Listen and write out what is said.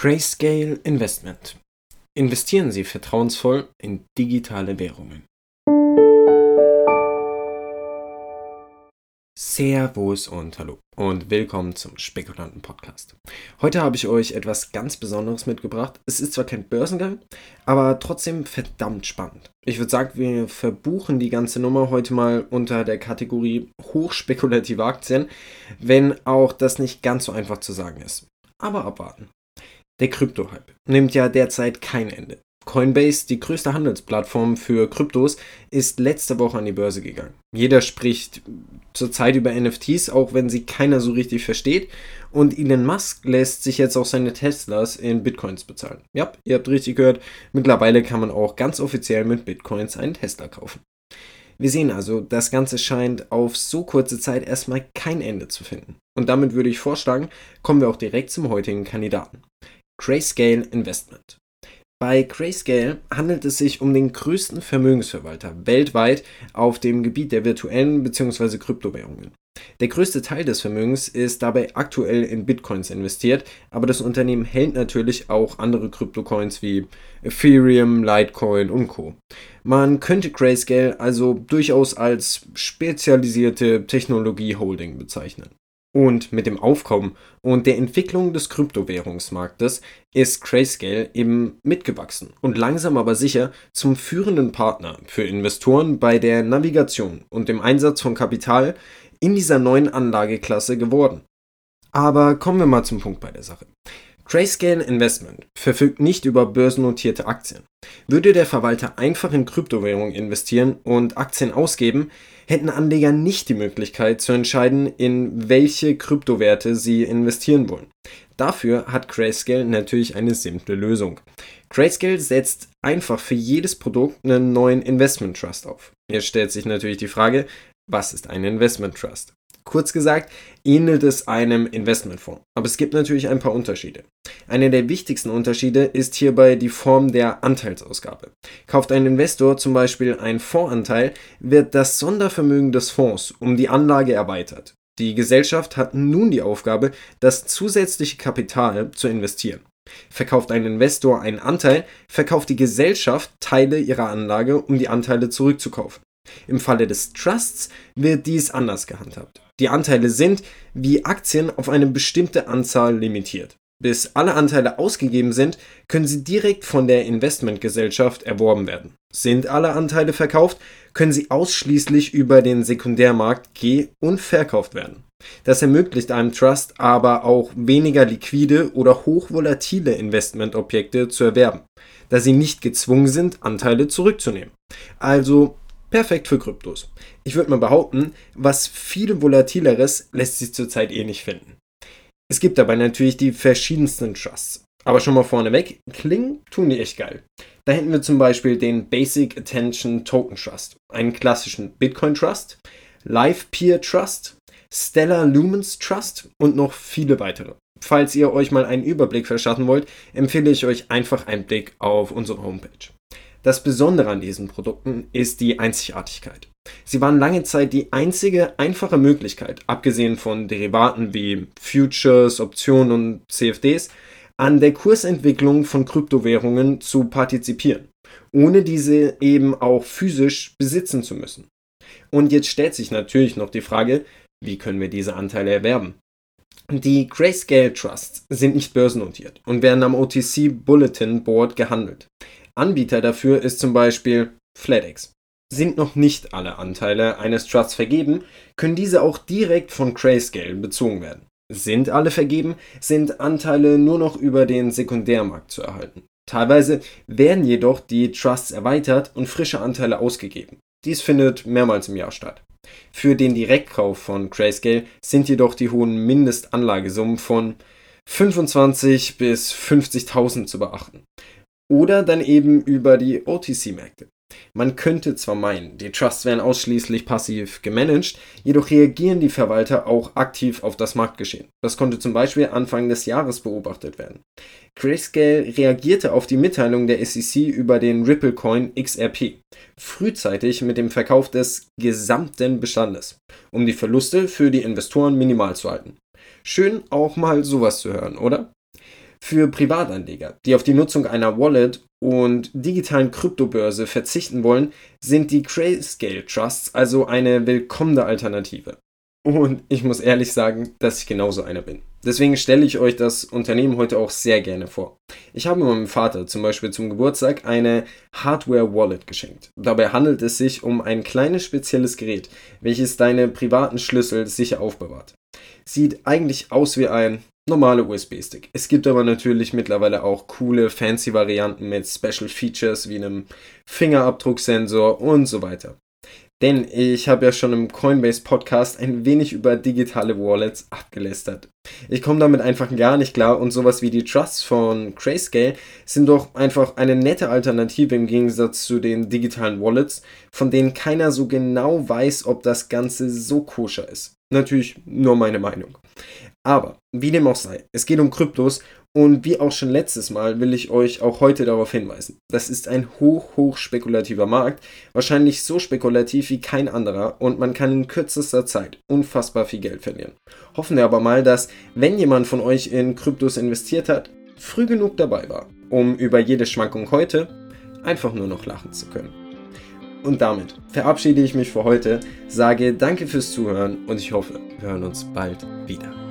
Grayscale Investment. Investieren Sie vertrauensvoll in digitale Währungen. Servus und hallo und willkommen zum Spekulanten Podcast. Heute habe ich euch etwas ganz Besonderes mitgebracht. Es ist zwar kein Börsengang, aber trotzdem verdammt spannend. Ich würde sagen, wir verbuchen die ganze Nummer heute mal unter der Kategorie hochspekulative Aktien, wenn auch das nicht ganz so einfach zu sagen ist. Aber abwarten. Der Krypto-Hype nimmt ja derzeit kein Ende. Coinbase, die größte Handelsplattform für Kryptos, ist letzte Woche an die Börse gegangen. Jeder spricht zurzeit über NFTs, auch wenn sie keiner so richtig versteht. Und Elon Musk lässt sich jetzt auch seine Teslas in Bitcoins bezahlen. Ja, ihr habt richtig gehört, mittlerweile kann man auch ganz offiziell mit Bitcoins einen Tesla kaufen. Wir sehen also, das Ganze scheint auf so kurze Zeit erstmal kein Ende zu finden. Und damit würde ich vorschlagen, kommen wir auch direkt zum heutigen Kandidaten. Grayscale Investment. Bei Grayscale handelt es sich um den größten Vermögensverwalter weltweit auf dem Gebiet der virtuellen bzw. Kryptowährungen. Der größte Teil des Vermögens ist dabei aktuell in Bitcoins investiert, aber das Unternehmen hält natürlich auch andere Kryptocoins wie Ethereum, Litecoin und Co. Man könnte Grayscale also durchaus als spezialisierte Technologie-Holding bezeichnen. Und mit dem Aufkommen und der Entwicklung des Kryptowährungsmarktes ist Grayscale eben mitgewachsen und langsam aber sicher zum führenden Partner für Investoren bei der Navigation und dem Einsatz von Kapital in dieser neuen Anlageklasse geworden. Aber kommen wir mal zum Punkt bei der Sache. Grayscale Investment verfügt nicht über börsennotierte Aktien. Würde der Verwalter einfach in Kryptowährungen investieren und Aktien ausgeben, hätten Anleger nicht die Möglichkeit zu entscheiden, in welche Kryptowerte sie investieren wollen. Dafür hat Grayscale natürlich eine simple Lösung. Grayscale setzt einfach für jedes Produkt einen neuen Investment Trust auf. Jetzt stellt sich natürlich die Frage, was ist ein Investment Trust? Kurz gesagt, ähnelt es einem Investmentfonds. Aber es gibt natürlich ein paar Unterschiede. Einer der wichtigsten Unterschiede ist hierbei die Form der Anteilsausgabe. Kauft ein Investor zum Beispiel einen Fondsanteil, wird das Sondervermögen des Fonds um die Anlage erweitert. Die Gesellschaft hat nun die Aufgabe, das zusätzliche Kapital zu investieren. Verkauft ein Investor einen Anteil, verkauft die Gesellschaft Teile ihrer Anlage, um die Anteile zurückzukaufen. Im Falle des Trusts wird dies anders gehandhabt. Die Anteile sind, wie Aktien, auf eine bestimmte Anzahl limitiert. Bis alle Anteile ausgegeben sind, können sie direkt von der Investmentgesellschaft erworben werden. Sind alle Anteile verkauft, können sie ausschließlich über den Sekundärmarkt geh- und verkauft werden. Das ermöglicht einem Trust aber auch weniger liquide oder hochvolatile Investmentobjekte zu erwerben, da sie nicht gezwungen sind, Anteile zurückzunehmen. Also Perfekt für Kryptos. Ich würde mal behaupten, was viel volatileres lässt sich zurzeit eh nicht finden. Es gibt dabei natürlich die verschiedensten Trusts. Aber schon mal vorneweg, klingen tun die echt geil. Da hätten wir zum Beispiel den Basic Attention Token Trust, einen klassischen Bitcoin Trust, Live Peer Trust, Stellar Lumens Trust und noch viele weitere. Falls ihr euch mal einen Überblick verschaffen wollt, empfehle ich euch einfach einen Blick auf unsere Homepage. Das Besondere an diesen Produkten ist die Einzigartigkeit. Sie waren lange Zeit die einzige einfache Möglichkeit, abgesehen von Derivaten wie Futures, Optionen und CFDs, an der Kursentwicklung von Kryptowährungen zu partizipieren, ohne diese eben auch physisch besitzen zu müssen. Und jetzt stellt sich natürlich noch die Frage, wie können wir diese Anteile erwerben? Die Grayscale Trusts sind nicht börsennotiert und werden am OTC Bulletin Board gehandelt. Anbieter dafür ist zum Beispiel FlatEx. Sind noch nicht alle Anteile eines Trusts vergeben, können diese auch direkt von Grayscale bezogen werden. Sind alle vergeben, sind Anteile nur noch über den Sekundärmarkt zu erhalten. Teilweise werden jedoch die Trusts erweitert und frische Anteile ausgegeben. Dies findet mehrmals im Jahr statt. Für den Direktkauf von Grayscale sind jedoch die hohen Mindestanlagesummen von 25 bis 50.000 zu beachten oder dann eben über die OTC-Märkte. Man könnte zwar meinen, die Trusts werden ausschließlich passiv gemanagt, jedoch reagieren die Verwalter auch aktiv auf das Marktgeschehen. Das konnte zum Beispiel Anfang des Jahres beobachtet werden. Grayscale reagierte auf die Mitteilung der SEC über den Ripple Coin XRP frühzeitig mit dem Verkauf des gesamten Bestandes, um die Verluste für die Investoren minimal zu halten. Schön auch mal sowas zu hören, oder? Für Privatanleger, die auf die Nutzung einer Wallet und digitalen Kryptobörse verzichten wollen, sind die Grayscale Trusts also eine willkommene Alternative. Und ich muss ehrlich sagen, dass ich genauso einer bin. Deswegen stelle ich euch das Unternehmen heute auch sehr gerne vor. Ich habe meinem Vater zum Beispiel zum Geburtstag eine Hardware-Wallet geschenkt. Dabei handelt es sich um ein kleines spezielles Gerät, welches deine privaten Schlüssel sicher aufbewahrt. Sieht eigentlich aus wie ein normaler USB-Stick. Es gibt aber natürlich mittlerweile auch coole, fancy Varianten mit Special Features wie einem Fingerabdrucksensor und so weiter. Denn ich habe ja schon im Coinbase Podcast ein wenig über digitale Wallets abgelästert. Ich komme damit einfach gar nicht klar und sowas wie die Trusts von Grayscale sind doch einfach eine nette Alternative im Gegensatz zu den digitalen Wallets, von denen keiner so genau weiß, ob das Ganze so koscher ist. Natürlich nur meine Meinung. Aber wie dem auch sei, es geht um Kryptos und wie auch schon letztes Mal will ich euch auch heute darauf hinweisen. Das ist ein hoch, hoch spekulativer Markt, wahrscheinlich so spekulativ wie kein anderer und man kann in kürzester Zeit unfassbar viel Geld verlieren. Hoffen wir aber mal, dass, wenn jemand von euch in Kryptos investiert hat, früh genug dabei war, um über jede Schwankung heute einfach nur noch lachen zu können. Und damit verabschiede ich mich für heute, sage danke fürs Zuhören und ich hoffe, wir hören uns bald wieder.